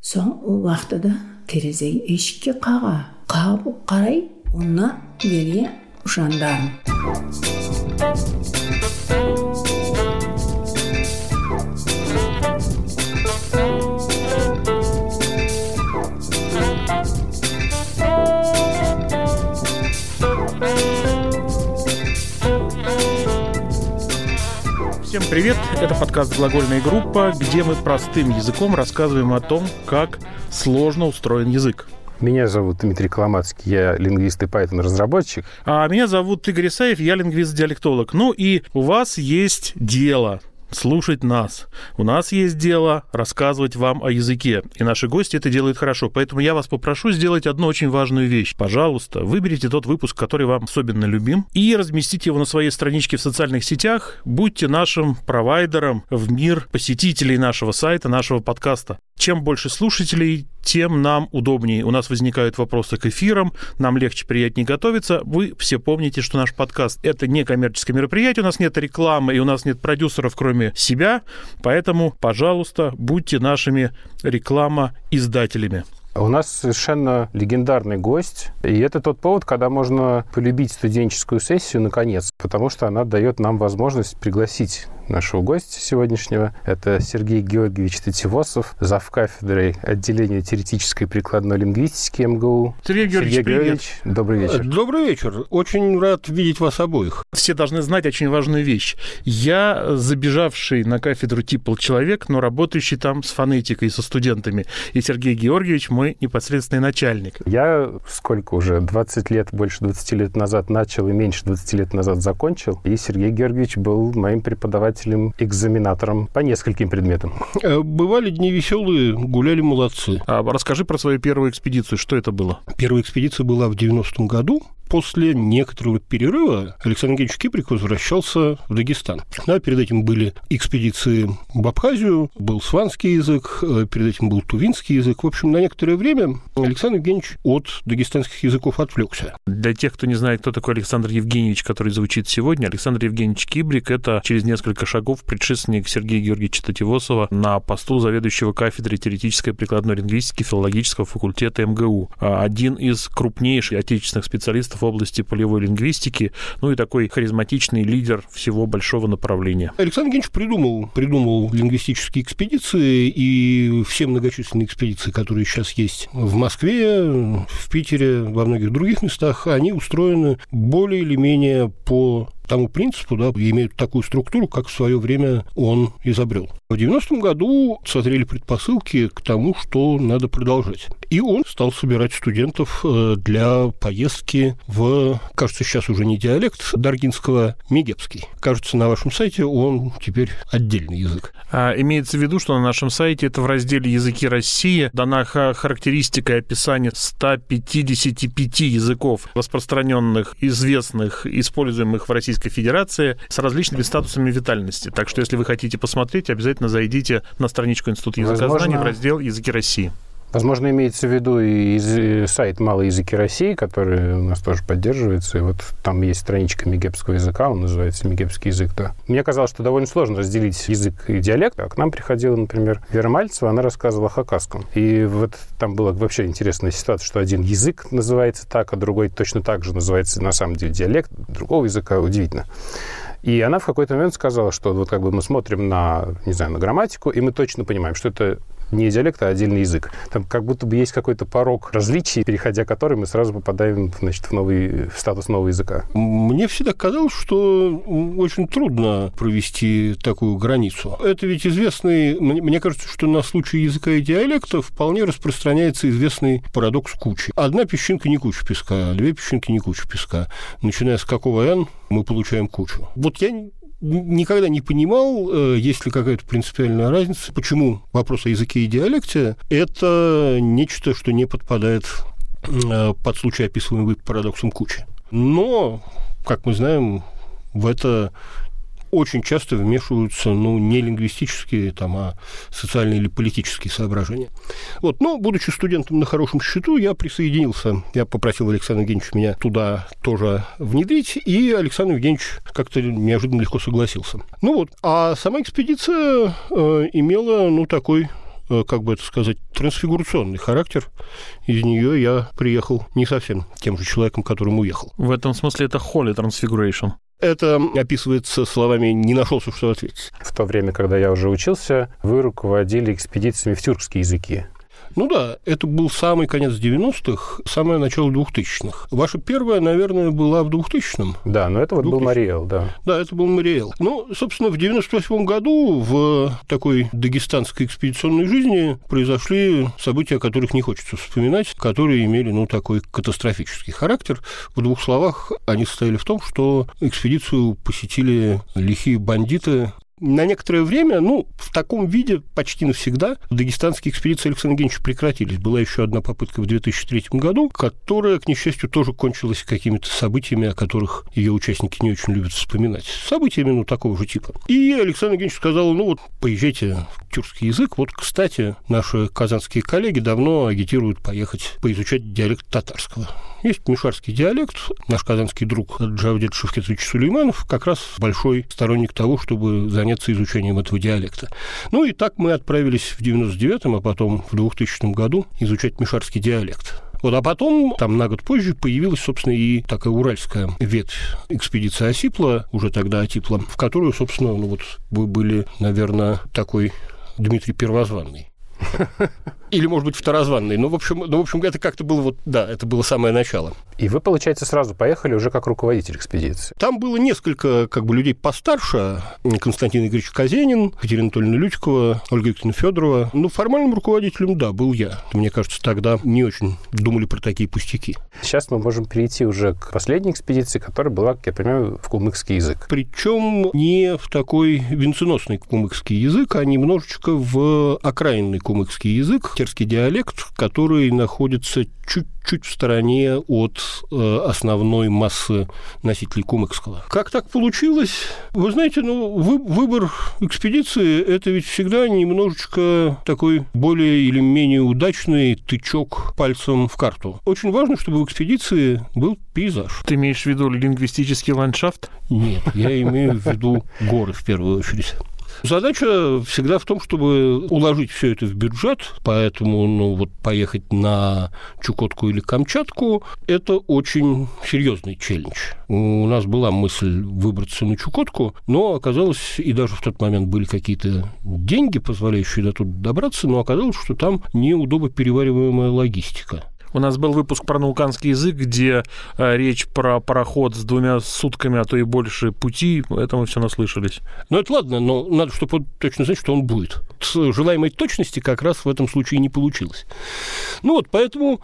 соң ол уақытыда терезе есікке қаға қағып қарай оны елге жандарм Всем привет! Это подкаст «Глагольная группа», где мы простым языком рассказываем о том, как сложно устроен язык. Меня зовут Дмитрий Коломацкий, я лингвист и Python-разработчик. А меня зовут Игорь Исаев, я лингвист-диалектолог. Ну и у вас есть дело слушать нас. У нас есть дело рассказывать вам о языке, и наши гости это делают хорошо. Поэтому я вас попрошу сделать одну очень важную вещь. Пожалуйста, выберите тот выпуск, который вам особенно любим, и разместите его на своей страничке в социальных сетях. Будьте нашим провайдером в мир посетителей нашего сайта, нашего подкаста. Чем больше слушателей, тем нам удобнее. У нас возникают вопросы к эфирам, нам легче, приятнее готовиться. Вы все помните, что наш подкаст — это не коммерческое мероприятие, у нас нет рекламы, и у нас нет продюсеров, кроме себя. Поэтому, пожалуйста, будьте нашими реклама-издателями. У нас совершенно легендарный гость, и это тот повод, когда можно полюбить студенческую сессию наконец, потому что она дает нам возможность пригласить нашего гостя сегодняшнего. Это Сергей Георгиевич Тативосов, зав. кафедрой отделения теоретической и прикладной лингвистики МГУ. Сергей Георгиевич, Сергей привет. Георгиевич, добрый вечер. Добрый вечер. Очень рад видеть вас обоих. Все должны знать очень важную вещь. Я забежавший на кафедру ТИПЛ человек, но работающий там с фонетикой, со студентами. И Сергей Георгиевич мой непосредственный начальник. Я сколько уже, 20 лет, больше 20 лет назад начал и меньше 20 лет назад закончил. И Сергей Георгиевич был моим преподавателем, экзаменатором по нескольким предметам. Э, Бывали дни веселые, гуляли молодцы. А расскажи про свою первую экспедицию. Что это было? Первая экспедиция была в 90-м году. После некоторого перерыва Александр Евгеньевич Киприк возвращался в Дагестан. Да, перед этим были экспедиции в Абхазию, был сванский язык, э, перед этим был тувинский язык. В общем, на некоторое время Александр Евгеньевич от дагестанских языков отвлекся. Для тех, кто не знает, кто такой Александр Евгеньевич, который звучит сегодня, Александр Евгеньевич Кибрик – это через несколько шагов предшественник Сергея Георгиевича Тативосова на посту заведующего кафедрой теоретической прикладной лингвистики филологического факультета МГУ. А Один из крупнейших отечественных специалистов в области полевой лингвистики, ну и такой харизматичный лидер всего большого направления. Александр Евгеньевич придумал, придумал лингвистические экспедиции, и все многочисленные экспедиции, которые сейчас есть в Москве, в Питере, во многих других местах, они устроены более или менее по тому принципу, да, имеют такую структуру, как в свое время он изобрел. В 90-м году созрели предпосылки к тому, что надо продолжать. И он стал собирать студентов э, для поездки в, кажется, сейчас уже не диалект Даргинского, Мегепский. Кажется, на вашем сайте он теперь отдельный язык. А, имеется в виду, что на нашем сайте это в разделе «Языки России» дана ха- характеристика и описание 155 языков, распространенных, известных, используемых в Российской Федерации с различными статусами витальности. Так что, если вы хотите посмотреть, обязательно зайдите на страничку Института языкознания Возможно, в раздел «Языки России». Возможно, имеется в виду и э, сайт «Малые языки России», который у нас тоже поддерживается. И вот там есть страничка мегепского языка, он называется «Мегепский язык». Да. Мне казалось, что довольно сложно разделить язык и диалект. А к нам приходила, например, Вера Мальцева, она рассказывала о хакасском. И вот там была вообще интересная ситуация, что один язык называется так, а другой точно так же называется на самом деле диалект другого языка. Удивительно. И она в какой-то момент сказала, что вот как бы мы смотрим на, не знаю, на грамматику, и мы точно понимаем, что это не диалект, а отдельный язык. Там как будто бы есть какой-то порог различий, переходя который мы сразу попадаем значит, в, новый, в статус нового языка. Мне всегда казалось, что очень трудно провести такую границу. Это ведь известный... Мне кажется, что на случай языка и диалекта вполне распространяется известный парадокс кучи. Одна песчинка не куча песка, две песчинки не куча песка. Начиная с какого n мы получаем кучу. Вот я никогда не понимал, э, есть ли какая-то принципиальная разница, почему вопрос о языке и диалекте – это нечто, что не подпадает э, под случай, описываемый парадоксом кучи. Но, как мы знаем, в это очень часто вмешиваются, ну, не лингвистические, там, а социальные или политические соображения. Вот, но, будучи студентом на хорошем счету, я присоединился, я попросил Александра Евгеньевича меня туда тоже внедрить, и Александр Евгеньевич как-то неожиданно легко согласился. Ну вот, а сама экспедиция э, имела, ну, такой э, как бы это сказать, трансфигурационный характер. Из нее я приехал не совсем тем же человеком, которым уехал. В этом смысле это holy transfiguration. Это описывается словами «не нашелся, что ответить». В то время, когда я уже учился, вы руководили экспедициями в тюркские языки. Ну да, это был самый конец 90-х, самое начало 2000-х. Ваша первая, наверное, была в 2000-м. Да, но это вот 2000. был Мариэл, да. Да, это был Мариэл. Ну, собственно, в 98 году в такой дагестанской экспедиционной жизни произошли события, о которых не хочется вспоминать, которые имели, ну, такой катастрофический характер. В двух словах они состояли в том, что экспедицию посетили лихие бандиты, на некоторое время, ну, в таком виде почти навсегда дагестанские экспедиции Александра Евгеньевича прекратились. Была еще одна попытка в 2003 году, которая, к несчастью, тоже кончилась какими-то событиями, о которых ее участники не очень любят вспоминать. Событиями, ну, такого же типа. И Александр Евгеньевич сказал, ну, вот, поезжайте в тюркский язык. Вот, кстати, наши казанские коллеги давно агитируют поехать поизучать диалект татарского. Есть мишарский диалект. Наш казанский друг Джавдет Шевкетович Сулейманов как раз большой сторонник того, чтобы заняться изучением этого диалекта. Ну и так мы отправились в 99-м, а потом в 2000 году изучать мишарский диалект. Вот, а потом, там на год позже, появилась, собственно, и такая уральская ветвь экспедиции Осипла, уже тогда Отипла, в которую, собственно, ну вот вы были, наверное, такой Дмитрий Первозванный. Или, может быть, второзванный. Ну, в общем, ну, в общем, это как-то было вот, да, это было самое начало. И вы, получается, сразу поехали уже как руководитель экспедиции? Там было несколько, как бы, людей постарше. Константин Игоревич Казенин, Екатерина Анатольевна Лютикова, Ольга Викторовна Федорова. Ну, формальным руководителем, да, был я. Мне кажется, тогда не очень думали про такие пустяки. Сейчас мы можем перейти уже к последней экспедиции, которая была, как я понимаю, в кумыкский язык. Причем не в такой венценосный кумыкский язык, а немножечко в окраинный кумыкский язык, терский диалект, который находится чуть-чуть в стороне от э, основной массы носителей кумыкского. Как так получилось? Вы знаете, ну, вы, выбор экспедиции – это ведь всегда немножечко такой более или менее удачный тычок пальцем в карту. Очень важно, чтобы в экспедиции был пейзаж. Ты имеешь в виду лингвистический ландшафт? Нет, я имею в виду горы в первую очередь. Задача всегда в том, чтобы уложить все это в бюджет, поэтому ну, вот поехать на Чукотку или Камчатку – это очень серьезный челлендж. У нас была мысль выбраться на Чукотку, но оказалось, и даже в тот момент были какие-то деньги, позволяющие до туда добраться, но оказалось, что там неудобно перевариваемая логистика. У нас был выпуск про науканский язык, где э, речь про пароход с двумя сутками, а то и больше пути. Это мы все наслышались. Ну, это ладно, но надо, чтобы точно знать, что он будет. С желаемой точности как раз в этом случае не получилось. Ну вот, поэтому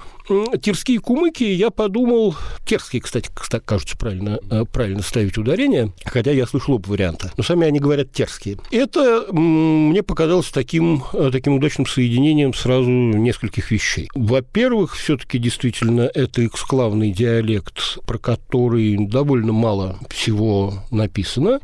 терские кумыки, я подумал... Терские, кстати, кажется, правильно, э, правильно ставить ударение, хотя я слышал оба варианта. Но сами они говорят терские. Это мне показалось таким, э, таким удачным соединением сразу нескольких вещей. Во-первых, все все-таки действительно это эксклавный диалект, про который довольно мало всего написано.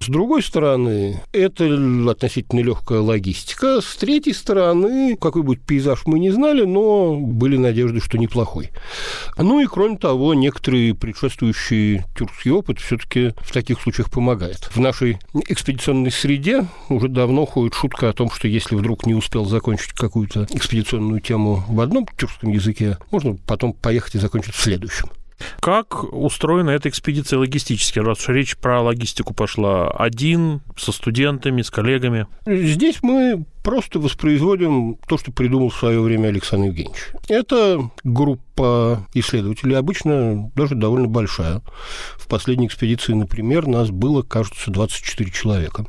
С другой стороны, это относительно легкая логистика. С третьей стороны, какой будет пейзаж, мы не знали, но были надежды, что неплохой. Ну и, кроме того, некоторые предшествующий тюркский опыт все-таки в таких случаях помогает. В нашей экспедиционной среде уже давно ходит шутка о том, что если вдруг не успел закончить какую-то экспедиционную тему в одном тюркском языке, языке, можно потом поехать и закончить в следующем. Как устроена эта экспедиция логистически, раз уж речь про логистику пошла? Один, со студентами, с коллегами? Здесь мы просто воспроизводим то, что придумал в свое время Александр Евгеньевич. Это группа исследователей, обычно даже довольно большая. В последней экспедиции, например, нас было, кажется, 24 человека.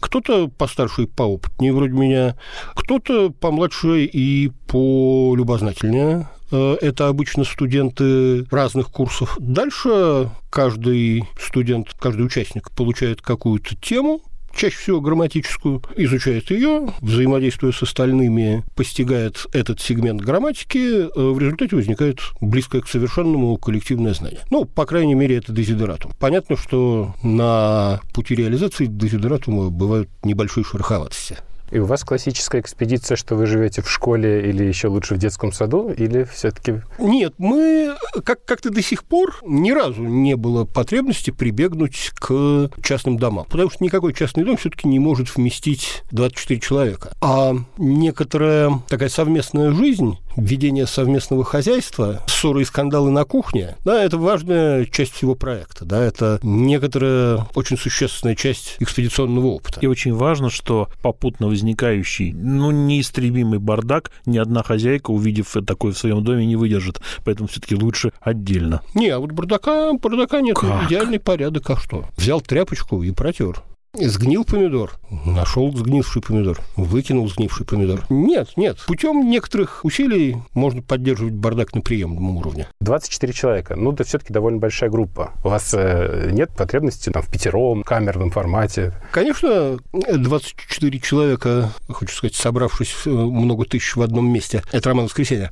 Кто-то постарше и поопытнее вроде меня, кто-то помладше и полюбознательнее. Э, это обычно студенты разных курсов. Дальше каждый студент, каждый участник получает какую-то тему, чаще всего грамматическую, изучает ее, взаимодействуя с остальными, постигает этот сегмент грамматики, э, в результате возникает близкое к совершенному коллективное знание. Ну, по крайней мере, это дезидератум. Понятно, что на пути реализации дезидератума бывают небольшие шероховатости. И у вас классическая экспедиция, что вы живете в школе или еще лучше в детском саду, или все-таки... Нет, мы как- как-то до сих пор ни разу не было потребности прибегнуть к частным домам, потому что никакой частный дом все-таки не может вместить 24 человека. А некоторая такая совместная жизнь ведение совместного хозяйства, ссоры и скандалы на кухне, да, это важная часть всего проекта, да, это некоторая очень существенная часть экспедиционного опыта. И очень важно, что попутно возникающий, ну, неистребимый бардак ни одна хозяйка, увидев такое в своем доме, не выдержит. Поэтому все-таки лучше отдельно. Не, а вот бардака, бардака нет. Как? Идеальный порядок, а что? Взял тряпочку и протер. Сгнил помидор, нашел сгнивший помидор, выкинул сгнивший помидор. Нет, нет. Путем некоторых усилий можно поддерживать бардак на приемлемом уровне. 24 человека. Ну, это все-таки довольно большая группа. У вас э, нет потребности там, в пятером, камерном формате? Конечно, 24 человека, хочу сказать, собравшись э, много тысяч в одном месте, это роман воскресенья.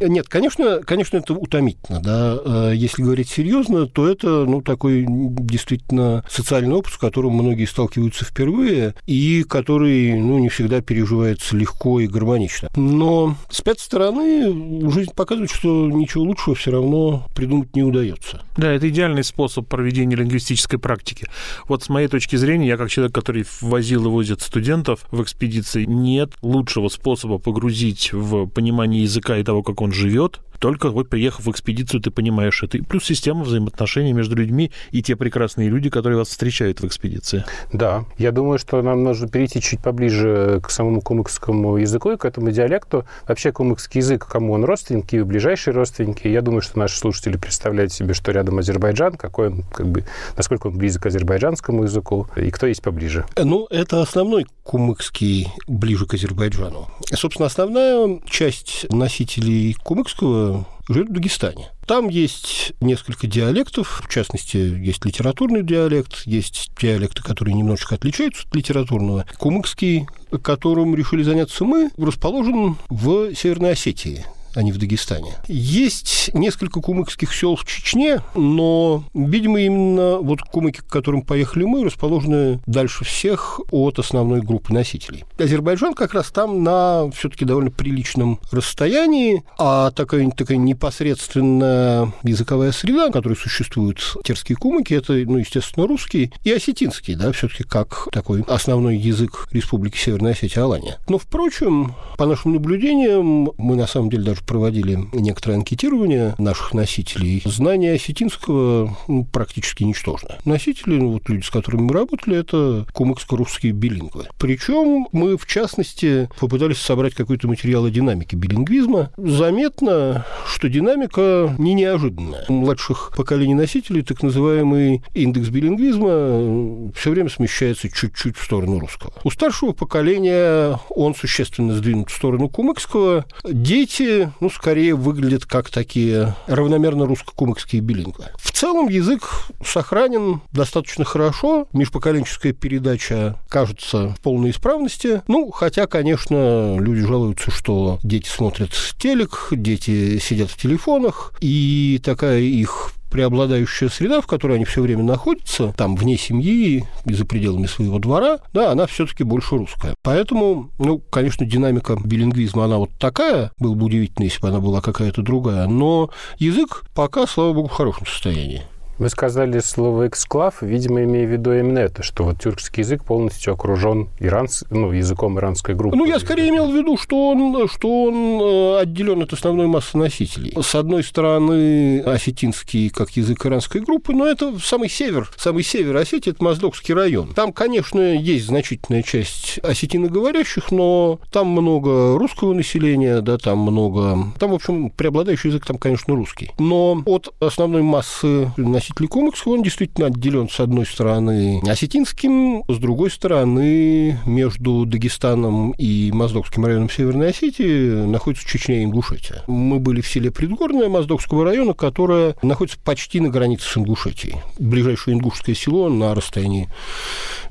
Нет, конечно, конечно, это утомительно, да. Э, Если говорить серьезно, то это, ну, такой действительно социальный опыт, с которым многие сталкиваются впервые, и который, ну, не всегда переживается легко и гармонично. Но с пятой стороны жизнь показывает, что ничего лучшего все равно придумать не удается. Да, это идеальный способ проведения лингвистической практики. Вот с моей точки зрения, я как человек, который возил и возит студентов в экспедиции, нет лучшего способа погрузить в понимание языка и того, как он живет, только вот приехав в экспедицию, ты понимаешь это. И плюс система взаимоотношений между людьми и те прекрасные люди, которые вас встречают в экспедиции. Да. Я думаю, что нам нужно перейти чуть поближе к самому кумыкскому языку и к этому диалекту. Вообще кумыкский язык, кому он родственники и ближайшие родственники. Я думаю, что наши слушатели представляют себе, что рядом Азербайджан, какой он, как бы, насколько он близок к азербайджанскому языку, и кто есть поближе. Ну, это основной кумыкский ближе к Азербайджану. Собственно, основная часть носителей кумыкского живет в Дагестане. Там есть несколько диалектов, в частности, есть литературный диалект, есть диалекты, которые немножечко отличаются от литературного. Кумыкский, которым решили заняться мы, расположен в Северной Осетии а не в Дагестане. Есть несколько кумыкских сел в Чечне, но, видимо, именно вот кумыки, к которым поехали мы, расположены дальше всех от основной группы носителей. Азербайджан как раз там на все-таки довольно приличном расстоянии, а такая, такая непосредственная языковая среда, в которой существуют терские кумыки, это, ну, естественно, русский и осетинский, да, все-таки как такой основной язык Республики Северная Осетия Алания. Но, впрочем, по нашим наблюдениям, мы на самом деле даже проводили некоторое анкетирование наших носителей. Знание осетинского ну, практически ничтожно. Носители, ну, вот люди, с которыми мы работали, это кумыкско-русские билингвы. Причем мы, в частности, попытались собрать какой-то материал о динамике билингвизма. Заметно, что динамика не неожиданная. У младших поколений носителей так называемый индекс билингвизма все время смещается чуть-чуть в сторону русского. У старшего поколения он существенно сдвинут в сторону кумыкского. Дети, ну, скорее выглядят как такие равномерно русско-кумыкские билингвы. В целом язык сохранен достаточно хорошо. Межпоколенческая передача кажется в полной исправности. Ну, хотя, конечно, люди жалуются, что дети смотрят телек, дети сидят в телефонах, и такая их преобладающая среда, в которой они все время находятся, там вне семьи и за пределами своего двора, да, она все-таки больше русская. Поэтому, ну, конечно, динамика билингвизма, она вот такая, было бы удивительно, если бы она была какая-то другая, но язык пока, слава богу, в хорошем состоянии. Вы сказали слово «эксклав», видимо, имея в виду именно это, что вот тюркский язык полностью окружен иранс... ну, языком иранской группы. Ну, я скорее имел в виду, что он, что он э, отделен от основной массы носителей. С одной стороны, осетинский как язык иранской группы, но это самый север, самый север Осетии, это Моздокский район. Там, конечно, есть значительная часть осетиноговорящих, но там много русского населения, да, там много... Там, в общем, преобладающий язык там, конечно, русский. Но от основной массы носителей кумыкского он действительно отделен с одной стороны осетинским, с другой стороны между Дагестаном и Моздокским районом Северной Осетии находится Чечня и Ингушетия. Мы были в селе Предгорное Моздокского района, которое находится почти на границе с Ингушетией. Ближайшее ингушское село на расстоянии,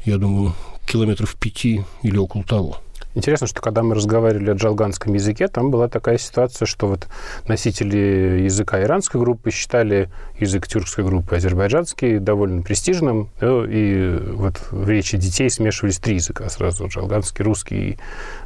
я думаю, километров пяти или около того. Интересно, что когда мы разговаривали о джалганском языке, там была такая ситуация, что вот носители языка иранской группы считали язык тюркской группы азербайджанский довольно престижным, и вот в речи детей смешивались три языка сразу, джалганский, русский и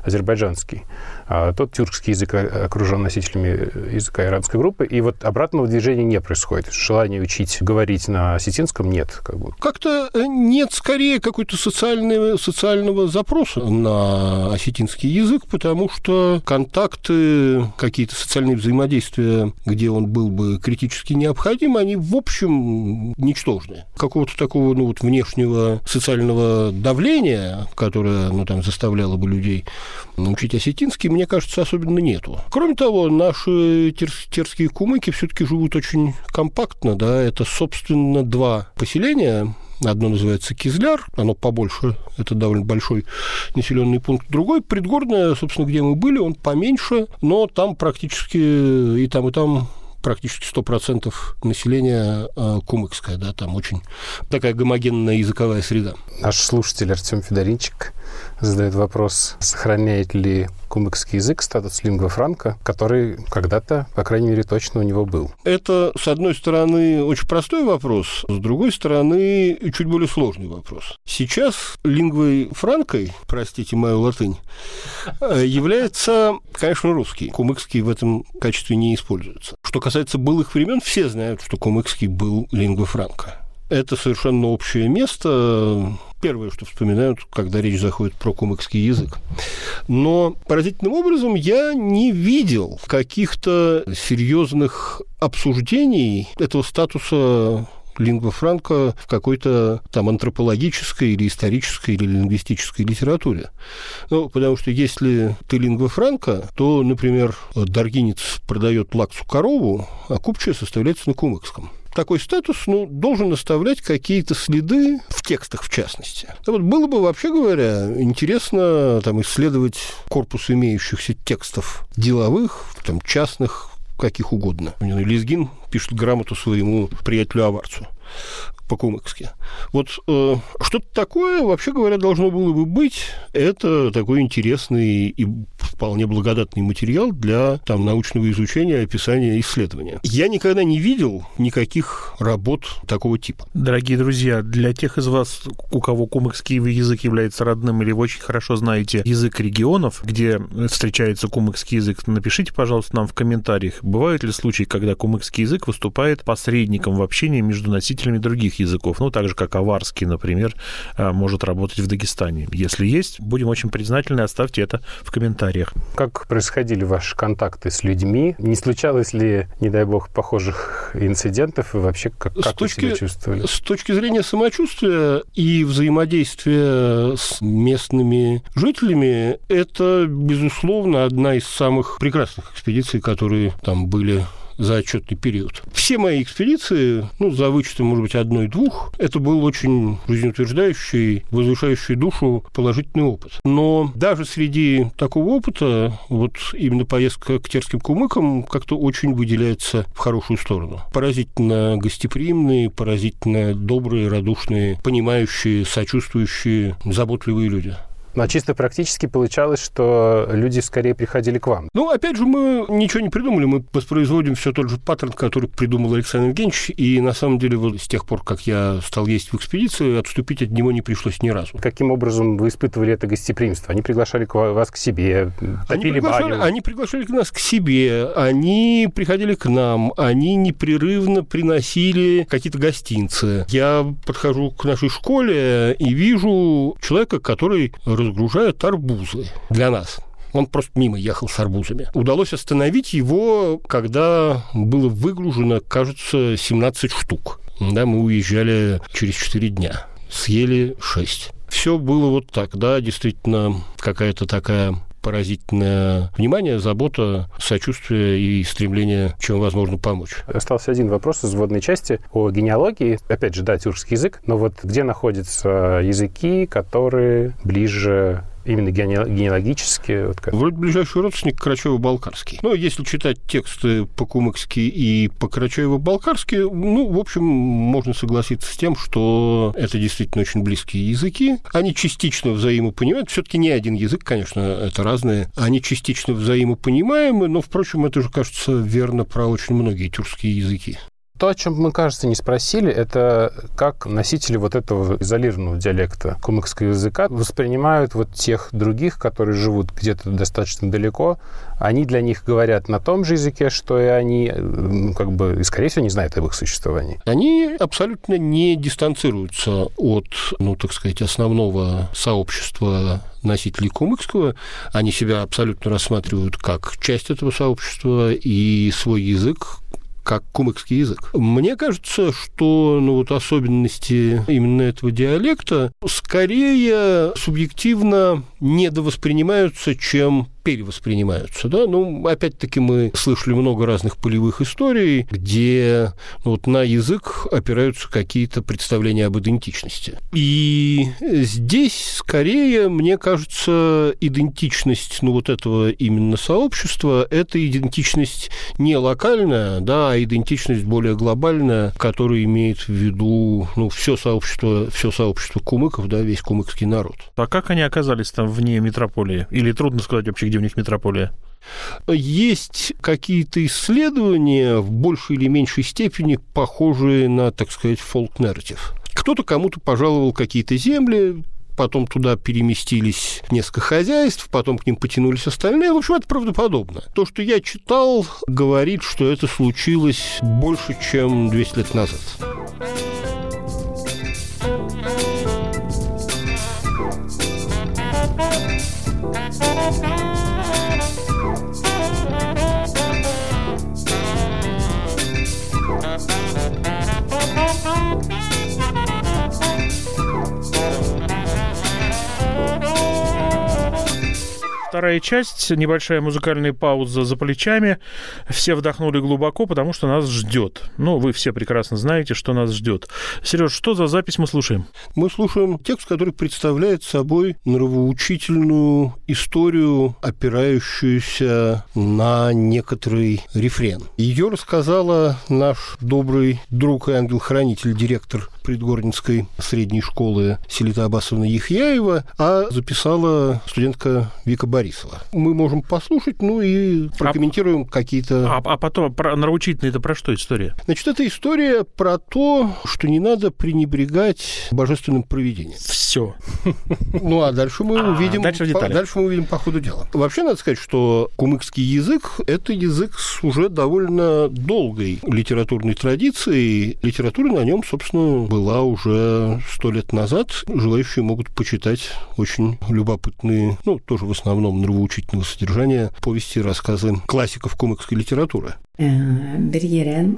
азербайджанский. А тот тюркский язык окружен носителями языка иранской группы, и вот обратного движения не происходит. Желания учить говорить на осетинском нет. Как бы. Как-то э, нет скорее какой-то социального, социального запроса на осетинский язык, потому что контакты, какие-то социальные взаимодействия, где он был бы критически необходим, они в общем ничтожны. Какого-то такого ну, вот внешнего социального давления, которое ну, там, заставляло бы людей учить осетинский, мне кажется, особенно нету. Кроме того, наши терские кумыки все-таки живут очень компактно, да, это, собственно, два поселения, Одно называется Кизляр, оно побольше, это довольно большой населенный пункт. Другой, предгорное, собственно, где мы были, он поменьше, но там практически и там, и там практически 100% населения э, кумыкское, да, там очень такая гомогенная языковая среда. Наш слушатель Артем Федоринчик задает вопрос, сохраняет ли кумыкский язык статус лингва франка, который когда-то, по крайней мере, точно у него был. Это, с одной стороны, очень простой вопрос, с другой стороны, чуть более сложный вопрос. Сейчас лингвой франкой, простите мою латынь, э, является, конечно, русский. Кумыкский в этом качестве не используется. Что касается былых времен, все знают, что кумыкский был лингва франка. Это совершенно общее место, первое, что вспоминают, когда речь заходит про кумыкский язык. Но поразительным образом я не видел каких-то серьезных обсуждений этого статуса лингва франка в какой-то там антропологической или исторической или лингвистической литературе. Ну, потому что если ты лингва франка, то, например, Даргинец продает лаксу корову, а купчая составляется на кумыкском такой статус ну, должен оставлять какие-то следы в текстах, в частности. Вот было бы, вообще говоря, интересно там, исследовать корпус имеющихся текстов деловых, там, частных, каких угодно. Лизгин пишет грамоту своему приятелю Аварцу по-кумыкски. Вот э, что-то такое, вообще говоря, должно было бы быть. Это такой интересный и вполне благодатный материал для там, научного изучения, описания, исследования. Я никогда не видел никаких работ такого типа. Дорогие друзья, для тех из вас, у кого кумыкский язык является родным, или вы очень хорошо знаете язык регионов, где встречается кумыкский язык, напишите, пожалуйста, нам в комментариях, бывают ли случаи, когда кумыкский язык выступает посредником в общении между носителями других языков, ну, так же, как аварский, например, э, может работать в Дагестане. Если есть, будем очень признательны, оставьте это в комментариях. Как происходили ваши контакты с людьми? Не случалось ли, не дай бог, похожих инцидентов? И вообще, как, как точки, вы себя чувствовали? С точки зрения самочувствия и взаимодействия с местными жителями, это, безусловно, одна из самых прекрасных экспедиций, которые там были за отчетный период. Все мои экспедиции, ну, за вычетом, может быть, одной-двух, это был очень жизнеутверждающий, возвышающий душу положительный опыт. Но даже среди такого опыта, вот именно поездка к терским кумыкам как-то очень выделяется в хорошую сторону. Поразительно гостеприимные, поразительно добрые, радушные, понимающие, сочувствующие, заботливые люди. Но чисто практически получалось, что люди скорее приходили к вам. Ну, опять же, мы ничего не придумали, мы воспроизводим все тот же паттерн, который придумал Александр Евгеньевич, и на самом деле вот с тех пор, как я стал есть в экспедиции, отступить от него не пришлось ни разу. Каким образом вы испытывали это гостеприимство? Они приглашали вас к себе, они приглашали, баню? Они приглашали нас к себе, они приходили к нам, они непрерывно приносили какие-то гостинцы. Я подхожу к нашей школе и вижу человека, который разгружают арбузы для нас. Он просто мимо ехал с арбузами. Удалось остановить его, когда было выгружено, кажется, 17 штук. Да, мы уезжали через 4 дня. Съели 6. Все было вот так, да, действительно, какая-то такая поразительное внимание, забота, сочувствие и стремление, чем возможно, помочь. Остался один вопрос из вводной части о генеалогии. Опять же, да, тюркский язык, но вот где находятся языки, которые ближе именно генеалогически? Вот как? Вроде ближайший родственник Карачаево-Балкарский. Но если читать тексты по-кумыкски и по Карачаево-Балкарски, ну, в общем, можно согласиться с тем, что это действительно очень близкие языки. Они частично взаимопонимают. все таки не один язык, конечно, это разные. Они частично взаимопонимаемы, но, впрочем, это же, кажется, верно про очень многие тюркские языки. То, о чем мы, кажется, не спросили, это как носители вот этого изолированного диалекта кумыкского языка воспринимают вот тех других, которые живут где-то достаточно далеко. Они для них говорят на том же языке, что и они, как бы, и, скорее всего, не знают об их существовании. Они абсолютно не дистанцируются от, ну, так сказать, основного сообщества носителей кумыкского, они себя абсолютно рассматривают как часть этого сообщества, и свой язык как кумыкский язык. Мне кажется, что ну, вот особенности именно этого диалекта скорее субъективно недовоспринимаются, чем перевоспринимаются. Да? Ну, опять-таки, мы слышали много разных полевых историй, где ну, вот на язык опираются какие-то представления об идентичности. И здесь, скорее, мне кажется, идентичность ну, вот этого именно сообщества – это идентичность не локальная, да, а идентичность более глобальная, которая имеет в виду ну, все сообщество, все сообщество кумыков, да, весь кумыкский народ. А как они оказались там вне метрополии? Или трудно сказать вообще, где у них метрополия? Есть какие-то исследования в большей или меньшей степени похожие на, так сказать, фолк-нарратив. Кто-то кому-то пожаловал какие-то земли, потом туда переместились несколько хозяйств, потом к ним потянулись остальные. В общем, это правдоподобно. То, что я читал, говорит, что это случилось больше, чем 200 лет назад. Вторая часть, небольшая музыкальная пауза за плечами. Все вдохнули глубоко, потому что нас ждет. Ну, вы все прекрасно знаете, что нас ждет. Сереж, что за запись мы слушаем? Мы слушаем текст, который представляет собой нравоучительную историю, опирающуюся на некоторый рефрен. Ее рассказала наш добрый друг и ангел-хранитель, директор предгорницкой средней школы Селита Абасовна Ехьяева, а записала студентка Вика Борисова. Мы можем послушать, ну и прокомментируем а, какие-то... А, а потом, про, нравоучительная это про что история? Значит, это история про то, что не надо пренебрегать божественным проведением. Все. Ну, а дальше мы а, увидим... Дальше, по, дальше мы увидим по ходу дела. Вообще, надо сказать, что кумыкский язык – это язык с уже довольно долгой литературной традицией. Литература на нем, собственно, была уже сто лет назад. Желающие могут почитать очень любопытные, ну, тоже в основном нравоучительного содержания, повести и рассказы классиков комикской литературы. Bir yerен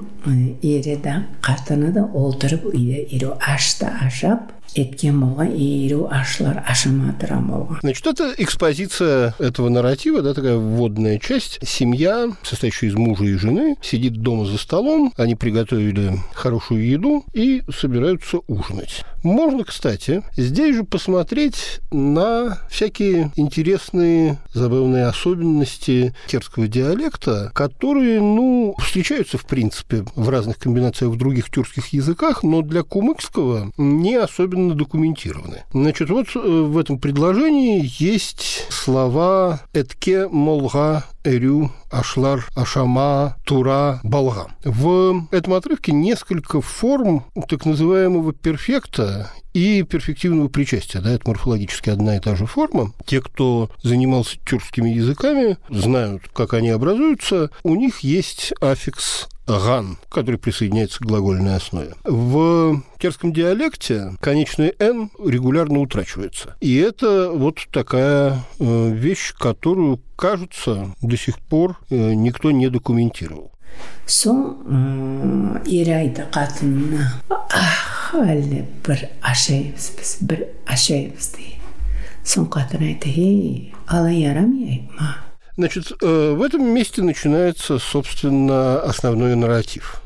эре да картаны да олтырып үйдө ири ашты ашап эткен болгон ири ашлар ашаматырам болгон. Значит, это экспозиция этого нарратива, да, такая вводная часть. Семья, состоящая из мужа и жены, сидит дома за столом, они приготовили хорошую еду и собираются ужинать. Можно, кстати, здесь же посмотреть на всякие интересные, забавные особенности терского диалекта, которые, ну, встречаются, в принципе, в разных комбинациях в других тюркских языках, но для кумыкского не особенно документированы. Значит, вот э, в этом предложении есть слова «этке молга Эрю, Ашлар, Ашама, Тура, Балга. В этом отрывке несколько форм так называемого перфекта и перфективного причастия. Да, это морфологически одна и та же форма. Те, кто занимался тюркскими языками, знают, как они образуются. У них есть аффикс ган, который присоединяется к глагольной основе. В терском диалекте конечный «н» регулярно утрачивается. И это вот такая э, вещь, которую, кажется, до сих пор э, никто не документировал. соң ер айтты қатынына ах әлі бір ашаймыз біз бір ашаймыз дейді соң қатын айтты ей алай ярамай ма Значит, э, в этом месте начинается, собственно, основной нарратив.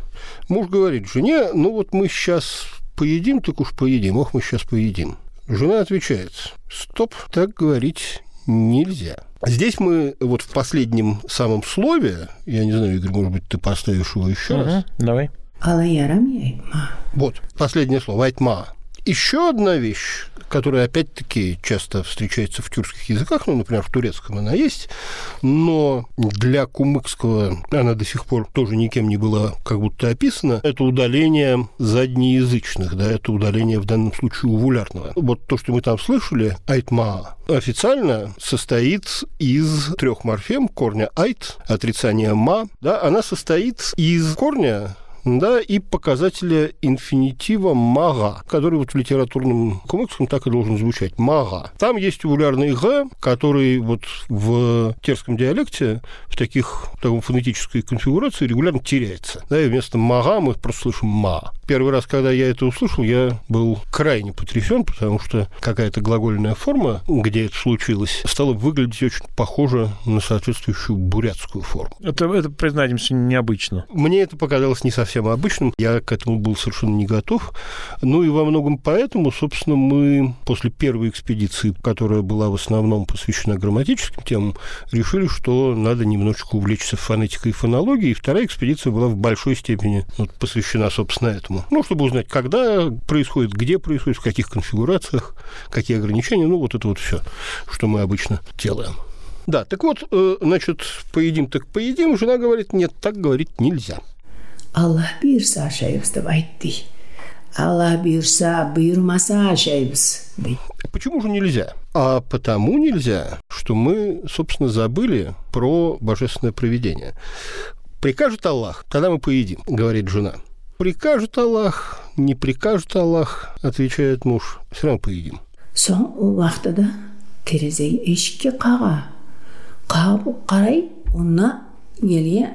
Муж говорит жене, ну вот мы сейчас поедим, так уж поедим, ох, мы сейчас поедим. Жена отвечает, стоп, так говорить нельзя. Здесь мы вот в последнем самом слове, я не знаю, Игорь, может быть, ты поставишь его еще угу, раз? Давай. Вот, последнее слово, айтма. Еще одна вещь, которая, опять-таки, часто встречается в тюркских языках, ну, например, в турецком она есть, но для кумыкского она до сих пор тоже никем не была как будто описана. Это удаление заднеязычных, да, это удаление в данном случае увулярного. Вот то, что мы там слышали, айтма, официально состоит из трех морфем корня айт, отрицания ма, да, она состоит из корня да, и показателя инфинитива «мага», который вот в литературном комиксом так и должен звучать «мага». Там есть увулярный «г», который вот в терском диалекте в таких, в таком фонетической конфигурации регулярно теряется. Да, и вместо «мага» мы просто слышим «ма». Первый раз, когда я это услышал, я был крайне потрясен, потому что какая-то глагольная форма, где это случилось, стала выглядеть очень похоже на соответствующую бурятскую форму. Это, это признаемся, необычно. Мне это показалось не совсем обычным. Я к этому был совершенно не готов. Ну и во многом поэтому, собственно, мы после первой экспедиции, которая была в основном посвящена грамматическим темам, решили, что надо немножечко увлечься фонетикой и фонологией. И вторая экспедиция была в большой степени вот, посвящена, собственно, этому. Ну, чтобы узнать, когда происходит, где происходит, в каких конфигурациях, какие ограничения. Ну, вот это вот все, что мы обычно делаем. Да, так вот, э, значит, поедим так поедим. Жена говорит, нет, так говорить нельзя. Buyursa şeyimiz деп айтты. Allah buyursa, buyurмаса şeyimiz дейді. Почему же нельзя? А потому нельзя, что мы, собственно, забыли про божественное провидение. Прикажет Аллах, тогда мы поедим, говорит жена. Прикажет Аллах, не прикажет Аллах, отвечает муж, все равно поедим. Соң уақытыда терезеге ешікке қаға. Қағып қарай, онна елге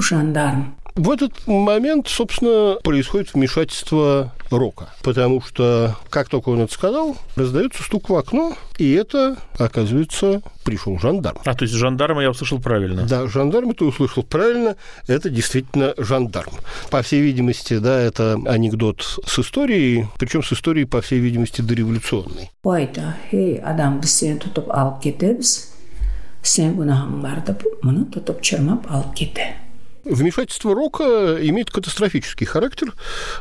жандарм в этот момент, собственно, происходит вмешательство Рока, потому что, как только он это сказал, раздается стук в окно, и это, оказывается, пришел жандарм. А, то есть жандарма я услышал правильно? Да, жандарма ты услышал правильно, это действительно жандарм. По всей видимости, да, это анекдот с историей, причем с историей, по всей видимости, дореволюционной. Ойда, хей, адам біз сені тұтып алып кетеміз сен күнәһің бар деп мұны тұтып чырмап алып кетті Вмешательство Рока имеет катастрофический характер,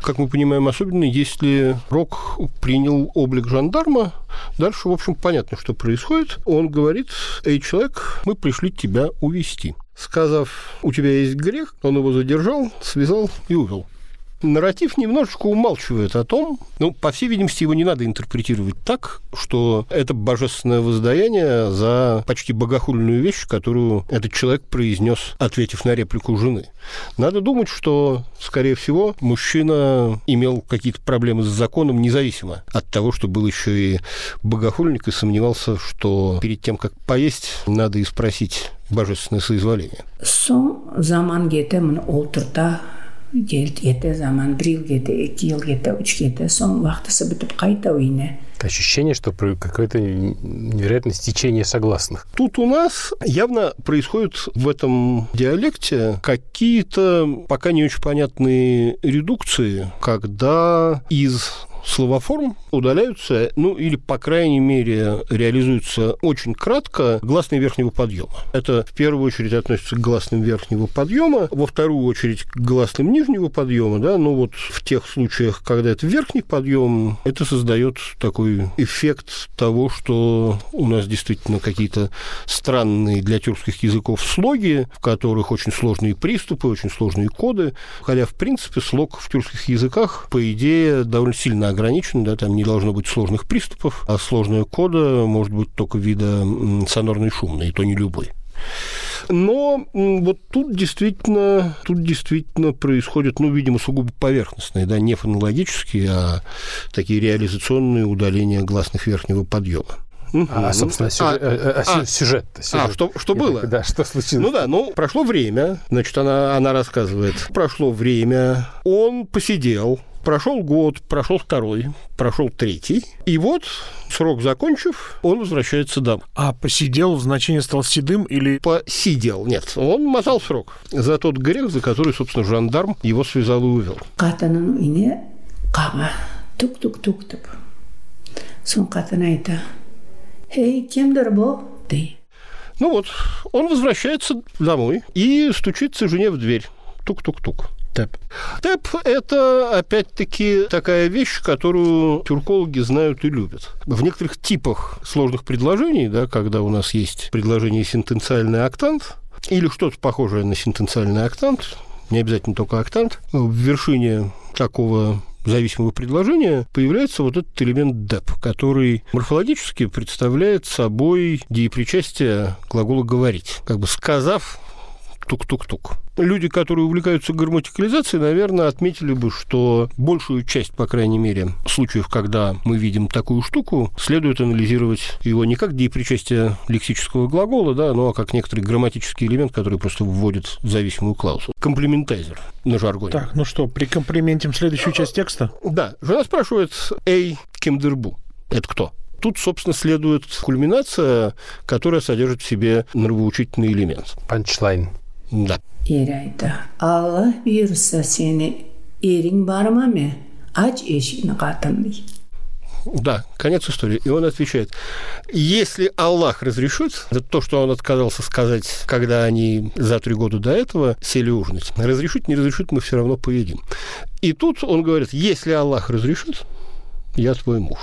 как мы понимаем, особенно если Рок принял облик жандарма. Дальше, в общем, понятно, что происходит. Он говорит, эй, человек, мы пришли тебя увести. Сказав, у тебя есть грех, он его задержал, связал и увел нарратив немножечко умалчивает о том, ну, по всей видимости, его не надо интерпретировать так, что это божественное воздаяние за почти богохульную вещь, которую этот человек произнес, ответив на реплику жены. Надо думать, что, скорее всего, мужчина имел какие-то проблемы с законом, независимо от того, что был еще и богохульник и сомневался, что перед тем, как поесть, надо и спросить божественное соизволение. Соң заман кетті міне олтырта кетті заман бір ел кетті екі ел кетті үш кетті соң уақытысы бітіп қайта үйіне ощущение, что какое-то невероятное стечение согласных. Тут у нас явно происходит в этом диалекте какие-то пока не очень понятные редукции, когда из словоформ удаляются, ну или, по крайней мере, реализуются очень кратко гласные верхнего подъема. Это в первую очередь относится к гласным верхнего подъема, во вторую очередь к гласным нижнего подъема, да, ну вот в тех случаях, когда это верхний подъем, это создает такой эффект того, что у нас действительно какие-то странные для тюркских языков слоги, в которых очень сложные приступы, очень сложные коды, хотя, в принципе, слог в тюркских языках, по идее, довольно сильно ограничен, да, там не должно быть сложных приступов, а сложная кода может быть только вида сонорной шумной, и то не любой. Но вот тут действительно, тут действительно происходят, ну, видимо, сугубо поверхностные, да, не фонологические, а такие реализационные удаления гласных верхнего подъема. А, собственно, сюжет, а, а, а, сюжет, сюжет. А, что, что было? Да, что случилось? Ну да, ну, прошло время, значит, она, она рассказывает. Прошло время, он посидел, Прошел год, прошел второй, прошел третий. И вот, срок закончив, он возвращается домой. А посидел в значении стал седым или... Посидел, нет. Он мотал срок за тот грех, за который, собственно, жандарм его связал и увел. тук-тук-тук деп Соң қатын айта. Хей, кемдір бұл? Дей. Ну вот, он возвращается домой и стучится жене в дверь. Тук-тук-тук. Тэп. Тэп – это, опять-таки, такая вещь, которую тюркологи знают и любят. В некоторых типах сложных предложений, да, когда у нас есть предложение сентенциальный октант, или что-то похожее на сентенциальный октант, не обязательно только актант, в вершине такого зависимого предложения появляется вот этот элемент деп, который морфологически представляет собой деепричастие глагола «говорить». Как бы сказав тук-тук-тук. Люди, которые увлекаются грамматикализацией, наверное, отметили бы, что большую часть, по крайней мере, случаев, когда мы видим такую штуку, следует анализировать его не как деепричастие лексического глагола, да, но как некоторый грамматический элемент, который просто вводит зависимую клаусу. Complementizer на жаргоне. Так, ну что, прикомплементим следующую часть текста? Да. Жена спрашивает «Эй, кемдербу?» Это кто? Тут, собственно, следует кульминация, которая содержит в себе нравоучительный элемент. Панчлайн. Да. Ері айта. Алла бұйырса сені ерің бар ма ме? Ач ешігіні қатын дей. Да, конец истории. И он отвечает, если Аллах разрешит, это то, что он отказался сказать, когда они за три года до этого сели ужинать, разрешит, не разрешит, мы все равно поедим. И тут он говорит, если Аллах разрешит, я твой муж.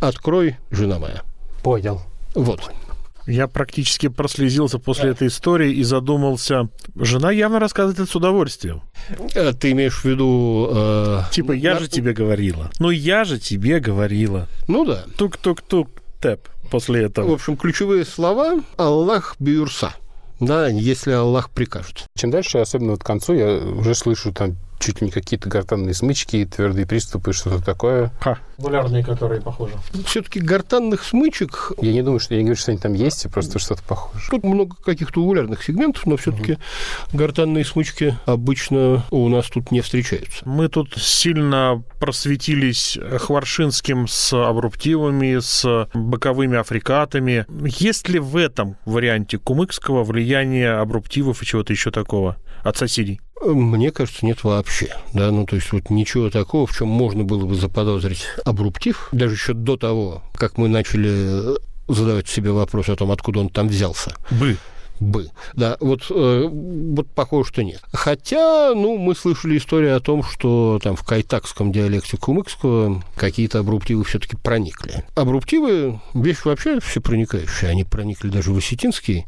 Открой, жена моя. Понял. Вот. Я практически прослезился после этой истории и задумался. Жена явно рассказывает это с удовольствием. Э, Ты имеешь в виду... э, Типа, я на- же тебе говорила. Ну, я же тебе говорила. Ну да. Тук-тук-тук, тэп после В этого. общем, ключевые слова «Аллах биурса». Да, если Аллах прикажет. Чем дальше, особенно вот к концу, я уже слышу там чуть ли не какие-то гортанные смычки, твердые приступы, что-то такое. Ха. Булярные, которые похожи. Все-таки гортанных смычек Я не думаю, что я не говорю, что они там есть, а просто что-то похоже. Тут много каких-то угулярных сегментов, но все-таки гортанные смычки обычно у нас тут не встречаются. Мы тут сильно просветились Хваршинским с абруптивами, с боковыми африкатами. Есть ли в этом варианте кумыкского влияние абруптивов и чего-то еще такого от соседей? Мне кажется, нет вообще. Да, ну, то есть вот ничего такого, в чем можно было бы заподозрить абруптив, даже еще до того, как мы начали задавать себе вопрос о том, откуда он там взялся. Бы. бы. Да, вот, э, вот похоже, что нет. Хотя, ну, мы слышали историю о том, что там в кайтакском диалекте кумыкского какие-то абруптивы все-таки проникли. Абруптивы – вещь вообще всепроникающая. Они проникли даже в осетинский.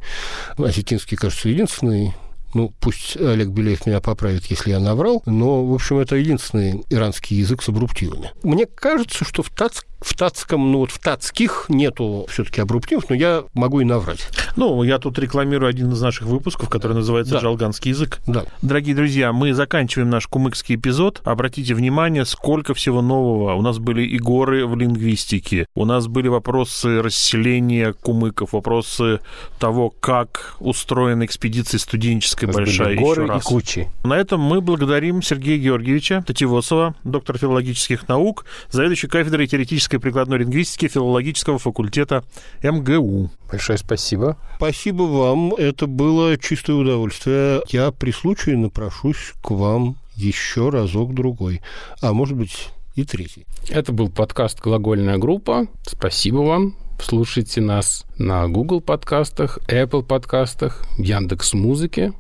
Осетинский, кажется, единственный ну, пусть Олег Беляев меня поправит, если я наврал, но, в общем, это единственный иранский язык с абруптивами. Мне кажется, что в, тац, в тацком, ну вот в тацких нету все-таки абруптивов, но я могу и наврать. Ну, я тут рекламирую один из наших выпусков, который называется Да. «Джалганский язык». Да. Дорогие друзья, мы заканчиваем наш кумыкский эпизод. Обратите внимание, сколько всего нового. У нас были и горы в лингвистике, у нас были вопросы расселения кумыков, вопросы того, как устроена экспедиция студенческая У нас были большая. горы еще и раз. кучи. На этом мы благодарим Сергея Георгиевича Тативосова, доктор филологических наук, заведующий кафедрой теоретической и прикладной лингвистики филологического факультета МГУ. Большое спасибо. Спасибо вам, это было чистое удовольствие. Я при случае напрошусь к вам еще разок-другой, а может быть и третий. Это был подкаст «Глагольная группа». Спасибо вам. Слушайте нас на Google подкастах, Apple подкастах, Яндекс Музыке.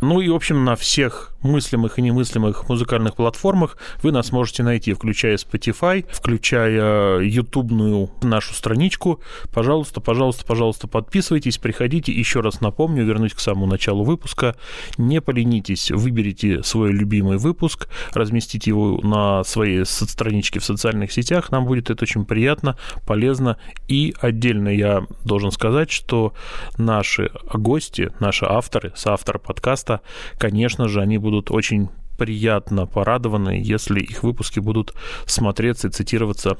Ну и, в общем, на всех мыслимых и немыслимых музыкальных платформах вы нас можете найти, включая Spotify, включая ютубную нашу страничку. Пожалуйста, пожалуйста, пожалуйста, подписывайтесь, приходите. Еще раз напомню, вернусь к самому началу выпуска. Не поленитесь, выберите свой любимый выпуск, разместите его на своей страничке в социальных сетях. Нам будет это очень приятно, полезно. И отдельно я должен сказать, что наши гости, наши авторы, соавторы подкаста, конечно же, они будут очень приятно порадованы, если их выпуски будут смотреться и цитироваться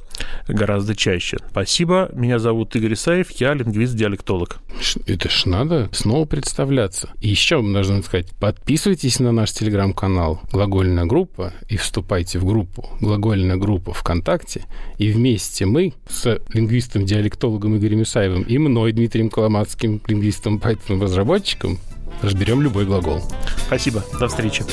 гораздо чаще. Спасибо. Меня зовут Игорь Исаев, я лингвист-диалектолог. Это ж надо снова представляться. И еще должны сказать, подписывайтесь на наш телеграм-канал «Глагольная группа» и вступайте в группу «Глагольная группа ВКонтакте». И вместе мы с лингвистом-диалектологом Игорем Исаевым и мной, Дмитрием Коломацким, лингвистом Python-разработчиком, разберем любой глагол. Спасибо. До встречи.